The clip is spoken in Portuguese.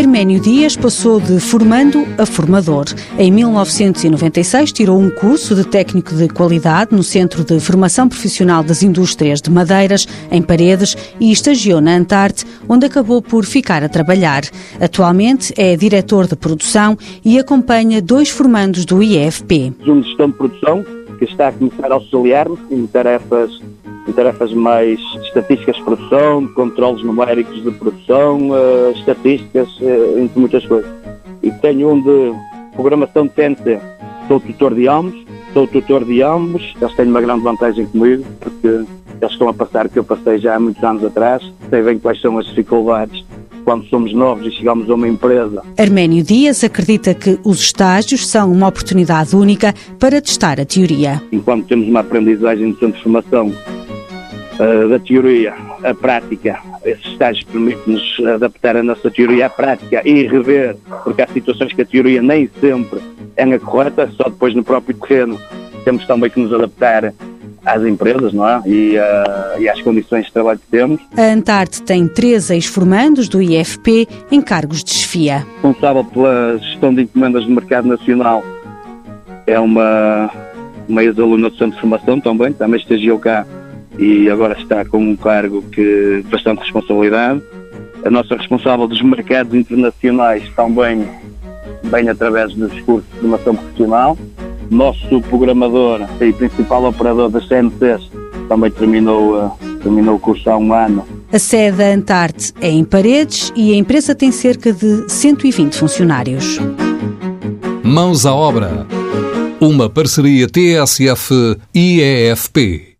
Herménio Dias passou de formando a formador. Em 1996 tirou um curso de técnico de qualidade no Centro de Formação Profissional das Indústrias de Madeiras, em Paredes, e estagiou na Antarte, onde acabou por ficar a trabalhar. Atualmente é diretor de produção e acompanha dois formandos do IFP. Um gestão de produção, que está a começar a auxiliar-me em tarefas em tarefas mais estatísticas de produção, controles numéricos de produção, uh, estatísticas, uh, entre muitas coisas. E tenho um de programação de TNT. Sou tutor de ambos, sou tutor de ambos, eles têm uma grande vantagem comigo, porque eles estão a passar o que eu passei já há muitos anos atrás, sei bem quais são as dificuldades quando somos novos e chegamos a uma empresa. Arménio Dias acredita que os estágios são uma oportunidade única para testar a teoria. Enquanto temos uma aprendizagem de centro de formação uh, da teoria à prática. Esses estágios permitem-nos adaptar a nossa teoria à prática e rever, porque há situações que a teoria nem sempre é a correta, só depois no próprio terreno temos também que nos adaptar às empresas não é? e, uh, e às condições de trabalho que temos. A Antarte tem três ex-formandos do IFP em cargos de chefia. Responsável pela gestão de encomendas do mercado nacional é uma, uma ex-aluna do Centro de Formação também, também estagiou cá e agora está com um cargo que bastante responsabilidade. A nossa responsável dos mercados internacionais também bem através dos cursos de formação profissional. Nosso programador e principal operador das CNCs também terminou, uh, terminou o curso há um ano. A sede da Antarte é em Paredes e a empresa tem cerca de 120 funcionários. Mãos à obra. Uma parceria TSF-IEFP.